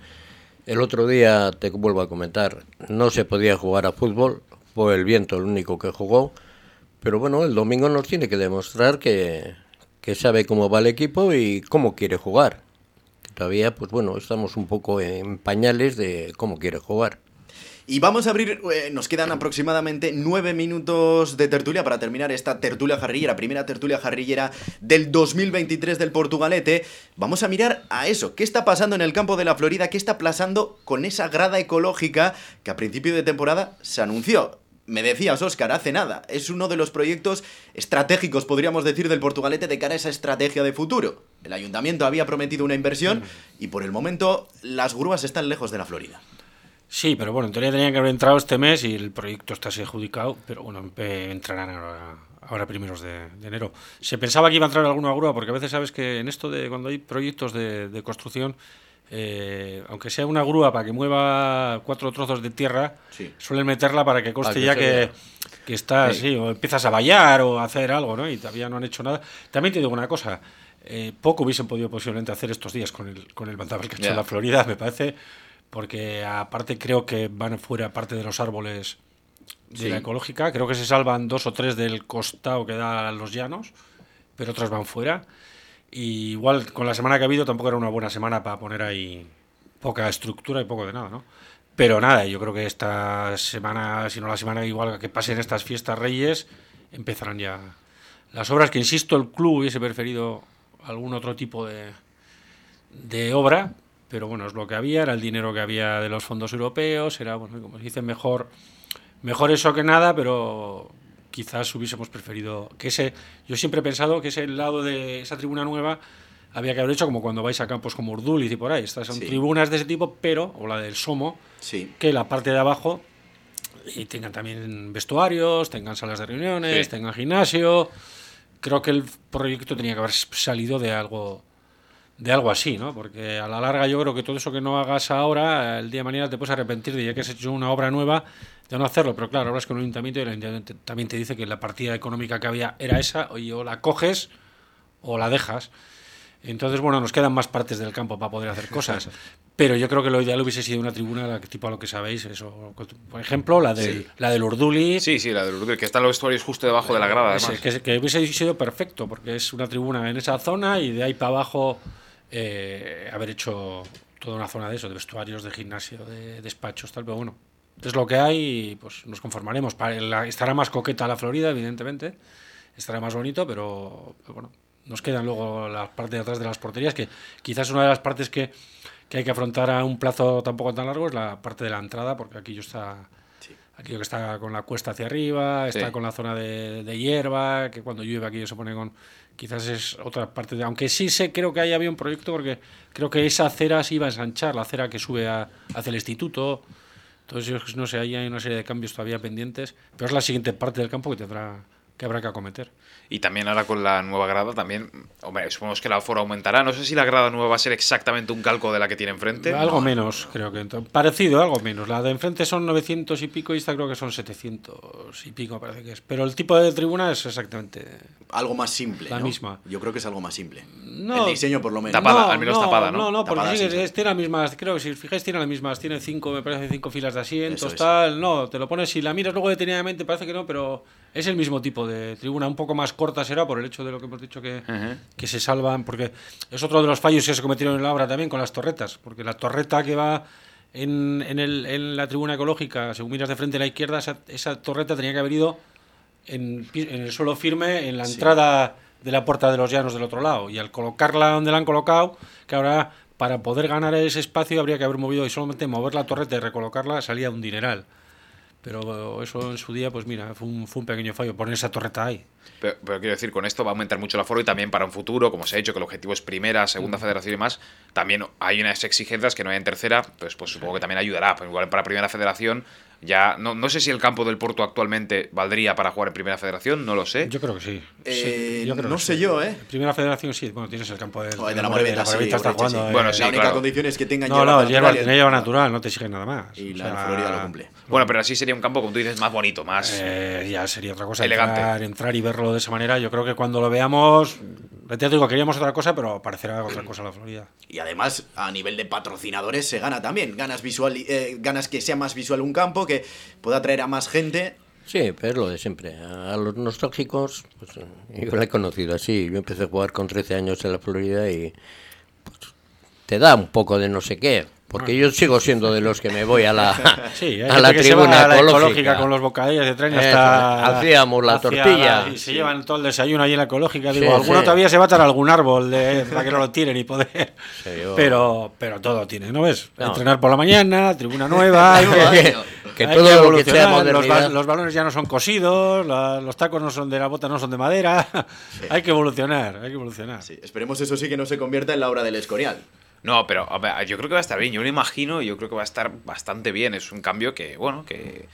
[SPEAKER 3] El otro día, te vuelvo a comentar, no se podía jugar a fútbol, fue el viento el único que jugó, pero bueno, el domingo nos tiene que demostrar que, que sabe cómo va el equipo y cómo quiere jugar. Todavía, pues bueno, estamos un poco en pañales de cómo quiere jugar.
[SPEAKER 1] Y vamos a abrir, eh, nos quedan aproximadamente nueve minutos de tertulia para terminar esta tertulia jarrillera, primera tertulia jarrillera del 2023 del Portugalete. Vamos a mirar a eso, qué está pasando en el campo de la Florida, qué está pasando con esa grada ecológica que a principio de temporada se anunció. Me decías, Óscar, hace nada. Es uno de los proyectos estratégicos, podríamos decir, del Portugalete de cara a esa estrategia de futuro. El ayuntamiento había prometido una inversión y por el momento las grúas están lejos de la Florida.
[SPEAKER 2] Sí, pero bueno, en teoría tenían que haber entrado este mes y el proyecto está así adjudicado, pero bueno, empe- entrarán ahora, ahora primeros de, de enero. Se pensaba que iba a entrar alguna grúa, porque a veces sabes que en esto de cuando hay proyectos de, de construcción, eh, aunque sea una grúa para que mueva cuatro trozos de tierra,
[SPEAKER 1] Sí.
[SPEAKER 2] suelen meterla para que conste
[SPEAKER 3] que
[SPEAKER 2] ya que, que está sí, o empiezas a vallar o a hacer algo, ¿no? Y todavía no han hecho nada. También te digo una cosa, eh, poco hubiesen podido posiblemente hacer estos días con el, con el bandaval que ha hecho
[SPEAKER 4] Ya.
[SPEAKER 2] la Florida, me parece, porque aparte creo que van fuera parte de los árboles de
[SPEAKER 1] Sí.
[SPEAKER 2] la ecológica, creo que se salvan dos o tres del costado que da a los llanos, pero otras van fuera. Y igual con la semana que ha habido tampoco era una buena semana para poner ahí poca estructura y poco de nada, ¿no? Pero nada, yo creo que esta semana, si no la semana igual que pasen estas fiestas reyes, empezarán ya las obras que, insisto, el club hubiese preferido algún otro tipo de, de obra, pero bueno, es lo que había, era el dinero que había de los fondos europeos, era, bueno, como se dice, mejor, mejor eso que nada, pero quizás hubiésemos preferido que ese, yo siempre he pensado que ese lado de esa tribuna nueva había que haber hecho como cuando vais a campos como Urduliz y por ahí, estas son
[SPEAKER 1] Sí.
[SPEAKER 2] tribunas de ese tipo, pero, o la del Somo,
[SPEAKER 1] Sí.
[SPEAKER 2] que la parte de abajo y tengan también vestuarios, tengan salas de reuniones,
[SPEAKER 4] Sí.
[SPEAKER 2] tengan gimnasio. Creo que el proyecto tenía que haber salido de algo de algo así, ¿no? Porque a la larga yo creo que todo eso que no hagas ahora, el día de mañana te puedes arrepentir de ya que has hecho una obra nueva de no hacerlo. Pero claro, hablas con un ayuntamiento y el ayuntamiento también te dice que la partida económica que había era esa, y o la coges o la dejas. Entonces, bueno, nos quedan más partes del campo para poder hacer cosas. [laughs] Pero yo creo que lo ideal hubiese sido una tribuna tipo a lo que sabéis. eso Por ejemplo, la del, la del Urduli.
[SPEAKER 4] Sí, sí, la del Urduliz, que están los vestuarios justo debajo de la grada,
[SPEAKER 2] Ese,
[SPEAKER 4] además.
[SPEAKER 2] que, que hubiese sido perfecto, porque es una tribuna en esa zona y de ahí para abajo eh, haber hecho toda una zona de eso, de vestuarios, de gimnasio, de despachos, tal. Pero bueno, es lo que hay y pues nos conformaremos. Pa- la- estará más coqueta la Florida, evidentemente. Estará más bonito, pero, pero bueno, nos quedan luego la parte de atrás de las porterías, que quizás una de las partes que, que hay que afrontar a un plazo tampoco tan largo es la parte de la entrada, porque aquí yo está aquello que está con la cuesta hacia arriba, está
[SPEAKER 4] Sí.
[SPEAKER 2] con la zona de, de hierba, que cuando llueve aquello se pone con... Quizás es otra parte de... Aunque sí sé, creo que ahí había un proyecto porque creo que esa acera se iba a ensanchar, la acera que sube a- hacia el instituto. Entonces, no sé, ahí hay una serie de cambios todavía pendientes, pero es la siguiente parte del campo que tendrá que habrá que acometer.
[SPEAKER 4] Y también ahora con la nueva grada, también, hombre, supongo que el aforo aumentará. No sé si la grada nueva va a ser exactamente un calco de la que tiene enfrente.
[SPEAKER 2] Algo menos, creo que. Parecido, algo menos. La de enfrente son 900 y pico y esta creo que son 700 y pico, parece que es. Pero el tipo de tribuna es exactamente
[SPEAKER 1] Algo más simple.
[SPEAKER 2] La
[SPEAKER 1] ¿no?
[SPEAKER 2] misma.
[SPEAKER 1] Yo creo que es algo más simple.
[SPEAKER 2] No.
[SPEAKER 1] El diseño, por lo menos.
[SPEAKER 4] Tapada, al menos tapada, ¿no?
[SPEAKER 2] No, no, porque
[SPEAKER 1] Tapada,
[SPEAKER 2] sí,
[SPEAKER 1] sí, sí.
[SPEAKER 2] es- tiene las mismas, creo que si os fijáis tiene las mismas, tiene cinco, me parece cinco filas de asientos,
[SPEAKER 1] es.
[SPEAKER 2] tal, no, te lo pones, si la miras luego detenidamente parece que no, pero es el mismo tipo de tribuna, un poco más corta será por el hecho de lo que hemos dicho que, que se salvan, porque es otro de los fallos que se cometieron en la obra también con las torretas, porque la torreta que va en, en, el- en la tribuna ecológica, según miras de frente a la izquierda, esa, esa torreta tenía que haber ido en, en el suelo firme, en la
[SPEAKER 1] Sí.
[SPEAKER 2] entrada de la puerta de los llanos del otro lado. Y al colocarla donde la han colocado, que ahora para poder ganar ese espacio habría que haber movido y solamente mover la torreta y recolocarla salía un dineral. Pero eso en su día, pues mira, fue un, fue un pequeño fallo poner esa torreta ahí.
[SPEAKER 4] Pero, pero quiero decir, con esto va a aumentar mucho el aforo y también para un futuro, como se ha dicho, que el objetivo es primera, segunda federación y más, también hay unas exigencias que no hay en tercera, pues, pues supongo que también ayudará. Pues igual para primera federación, ya no, no sé si el campo del Porto actualmente valdría para jugar en primera federación, no lo sé.
[SPEAKER 2] Yo creo que sí.
[SPEAKER 1] Eh,
[SPEAKER 2] Sí, yo creo
[SPEAKER 1] no
[SPEAKER 2] que
[SPEAKER 1] sé
[SPEAKER 2] sí.
[SPEAKER 1] yo, ¿eh?
[SPEAKER 2] En Primera Federación sí, bueno, tienes el campo del,
[SPEAKER 1] de la Moreveta, sí,
[SPEAKER 2] está jugando. eh,
[SPEAKER 4] Bueno, sí,
[SPEAKER 1] la única
[SPEAKER 4] claro.
[SPEAKER 1] condición es que tengan
[SPEAKER 2] No,
[SPEAKER 1] hierba
[SPEAKER 2] no, hierba,
[SPEAKER 1] natural
[SPEAKER 2] hierba natural, no te exigen nada más.
[SPEAKER 1] Y
[SPEAKER 2] O
[SPEAKER 1] la
[SPEAKER 2] sea,
[SPEAKER 1] Florida lo cumple.
[SPEAKER 4] Bueno, pero así sería un campo, como tú dices, más bonito, más...
[SPEAKER 2] Eh, ya sería otra cosa.
[SPEAKER 4] Elegante.
[SPEAKER 2] Entrar, entrar y verlo de esa manera. Yo creo que cuando lo veamos te digo, queríamos otra cosa, pero parecerá otra cosa la Florida.
[SPEAKER 1] Y además, a nivel de patrocinadores se gana también. Ganas, visual, eh, ganas que sea más visual un campo, que pueda atraer a más gente.
[SPEAKER 3] Sí, pero es lo de siempre. A los nostálgicos, pues, eh, yo la he conocido así. Yo empecé a jugar con 13 años en la Florida y pues, te da un poco de no sé qué. Porque yo sigo siendo de los que me voy a la, [laughs]
[SPEAKER 2] Sí, hay [laughs]
[SPEAKER 3] a la
[SPEAKER 2] que
[SPEAKER 3] tribuna
[SPEAKER 2] a la
[SPEAKER 3] ecológica.
[SPEAKER 2] ecológica con los bocadillos de tren
[SPEAKER 3] Eso,
[SPEAKER 2] hasta
[SPEAKER 3] hacíamos la tortilla.
[SPEAKER 2] y se llevan todo el desayuno allí en la ecológica.
[SPEAKER 3] Sí,
[SPEAKER 2] Digo, alguno
[SPEAKER 3] sí.
[SPEAKER 2] todavía se va a atar a algún árbol de, para que no lo tiren y poder.
[SPEAKER 3] Yo-
[SPEAKER 2] Pero, pero todo tiene, ¿no ves?
[SPEAKER 3] No.
[SPEAKER 2] Entrenar por la mañana, tribuna nueva. [laughs] hay que,
[SPEAKER 3] que
[SPEAKER 2] hay
[SPEAKER 3] todo lo que sea
[SPEAKER 2] los,
[SPEAKER 3] modernidad.
[SPEAKER 2] ba- los balones ya no son cosidos, la- los tacos no son de la bota, no son de madera. hay que evolucionar, hay que evolucionar.
[SPEAKER 1] Sí, esperemos eso sí que no se convierta en la obra del Escorial.
[SPEAKER 4] No, pero yo creo que va a estar bien. Yo lo imagino yo creo que va a estar bastante bien. Es un cambio que, bueno, que,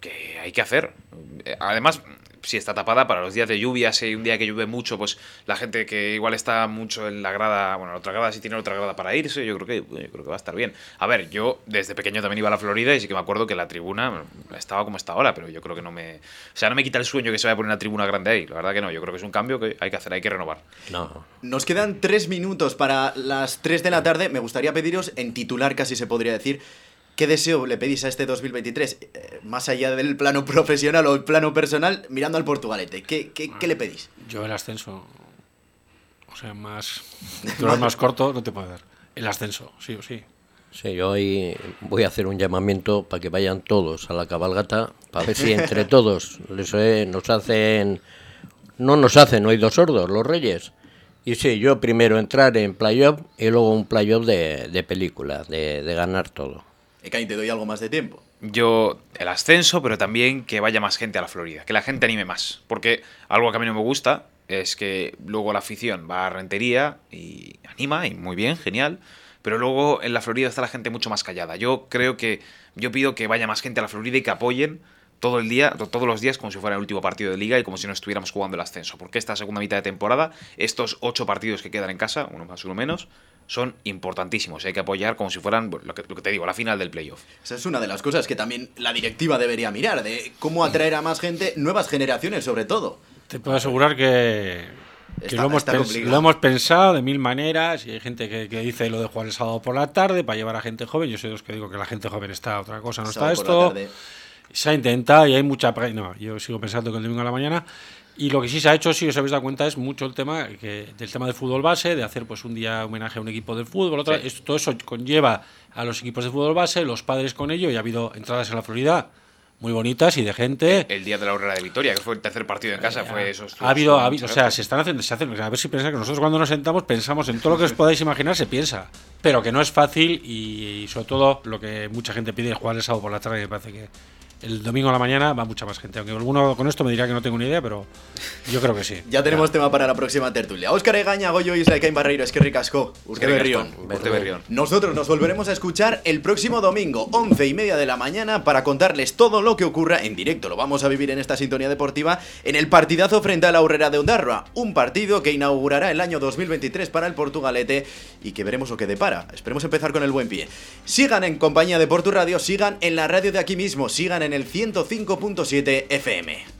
[SPEAKER 4] que hay que hacer. Eh, Además, si está tapada para los días de lluvia, si hay un día que llueve mucho, pues la gente que igual está mucho en la grada, bueno, la otra grada, si tiene otra grada para irse, yo creo que, yo creo que va a estar bien. A ver, yo desde pequeño también iba a la Florida y sí que me acuerdo que la tribuna estaba como está ahora, pero yo creo que no me... O sea, no me quita el sueño que se vaya a poner una tribuna grande ahí. La verdad que no, yo creo que es un cambio que hay que hacer, hay que renovar.
[SPEAKER 3] No,
[SPEAKER 1] Nos quedan tres minutos para las 3 de la tarde. Me gustaría pediros, en titular casi se podría decir, ¿qué deseo le pedís a este 2023? Eh, más allá del plano profesional o el plano personal, mirando al Portugalete. ¿Qué, qué, qué le pedís?
[SPEAKER 2] Yo el ascenso, o sea, más, más corto no te puedo dar. El ascenso, sí o sí.
[SPEAKER 3] Sí, yo hoy voy a hacer un llamamiento para que vayan todos a la cabalgata, para ver si entre [laughs] todos les, eh, nos hacen, no nos hacen oídos sordos los reyes. Y sí, yo primero entrar en playoff y luego un playoff de, de película, de, de ganar todo.
[SPEAKER 1] Ekain, te doy algo más de tiempo.
[SPEAKER 4] Yo el ascenso, pero también que vaya más gente a la Florida, que la gente anime más. Porque algo que a mí no me gusta es que luego la afición va a Rentería y anima, y muy bien, genial. Pero luego en la Florida está la gente mucho más callada. Yo creo que yo pido que vaya más gente a la Florida y que apoyen todo el día, to- todos los días, como si fuera el último partido de liga y como si no estuviéramos jugando el ascenso. Porque esta segunda mitad de temporada, estos ocho partidos que quedan en casa, uno más, uno menos, son importantísimos. Hay que apoyar como si fueran, lo que, lo que te digo, la final del playoff.
[SPEAKER 1] Esa es una de las cosas que también la directiva debería mirar, de cómo atraer a más gente, nuevas generaciones sobre todo.
[SPEAKER 2] Te puedo asegurar que, que
[SPEAKER 1] Está-
[SPEAKER 2] lo, hemos lo hemos pensado de mil maneras y hay gente que, que dice lo de jugar el sábado por la tarde para llevar a gente joven. Yo soy de los que digo que la gente joven está otra cosa, no
[SPEAKER 1] Sábado
[SPEAKER 2] está esto. Se ha intentado y hay mucha... No, yo sigo pensando que el domingo a la mañana... Y lo que sí se ha hecho, si os habéis dado cuenta, es mucho el tema que, del tema del fútbol base, de hacer pues un día homenaje a un equipo del fútbol, otra,
[SPEAKER 4] Sí.
[SPEAKER 2] esto- todo eso conlleva a los equipos de fútbol base, los padres con ello, y ha habido entradas en la Florida muy bonitas y de gente.
[SPEAKER 4] El día de la Aurora de Vitoria, que fue el tercer partido en casa, fue eso.
[SPEAKER 2] Ha habido, ha habido- o sea, se están haciendo, se hacen, a ver si pensáis que nosotros cuando nos sentamos pensamos en todo lo que os podáis imaginar, se piensa, pero que no es fácil y, sobre todo lo que mucha gente pide es jugar el sábado por la tarde, y me parece que el domingo a la mañana va mucha más gente, aunque alguno con esto me dirá que no tengo ni idea, pero yo creo que sí. [laughs]
[SPEAKER 1] Ya tenemos tema para la próxima tertulia. Óscar Egaña, Goyo Isla, Ekain Barreiro, es que ricasco.
[SPEAKER 4] Eskerrik Berrión.
[SPEAKER 1] Nosotros nos volveremos a escuchar el próximo domingo, 11 y media de la mañana, para contarles todo lo que ocurra en directo. Lo vamos a vivir en esta sintonía deportiva en el partidazo frente a la Aurrera de Ondarroa. Un partido que inaugurará el año 2023 para el Portugalete y que veremos lo que depara. Esperemos empezar con el buen pie. Sigan en compañía de Portu Radio, sigan en la radio de aquí mismo, sigan en el 105.7 FM.